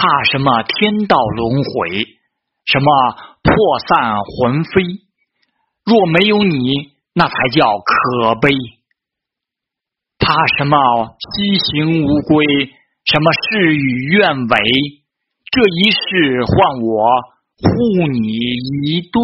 怕什么天道轮回？什么破散魂飞？若没有你，那才叫可悲。怕什么西行无归？什么事与愿违？这一世换我护你一对。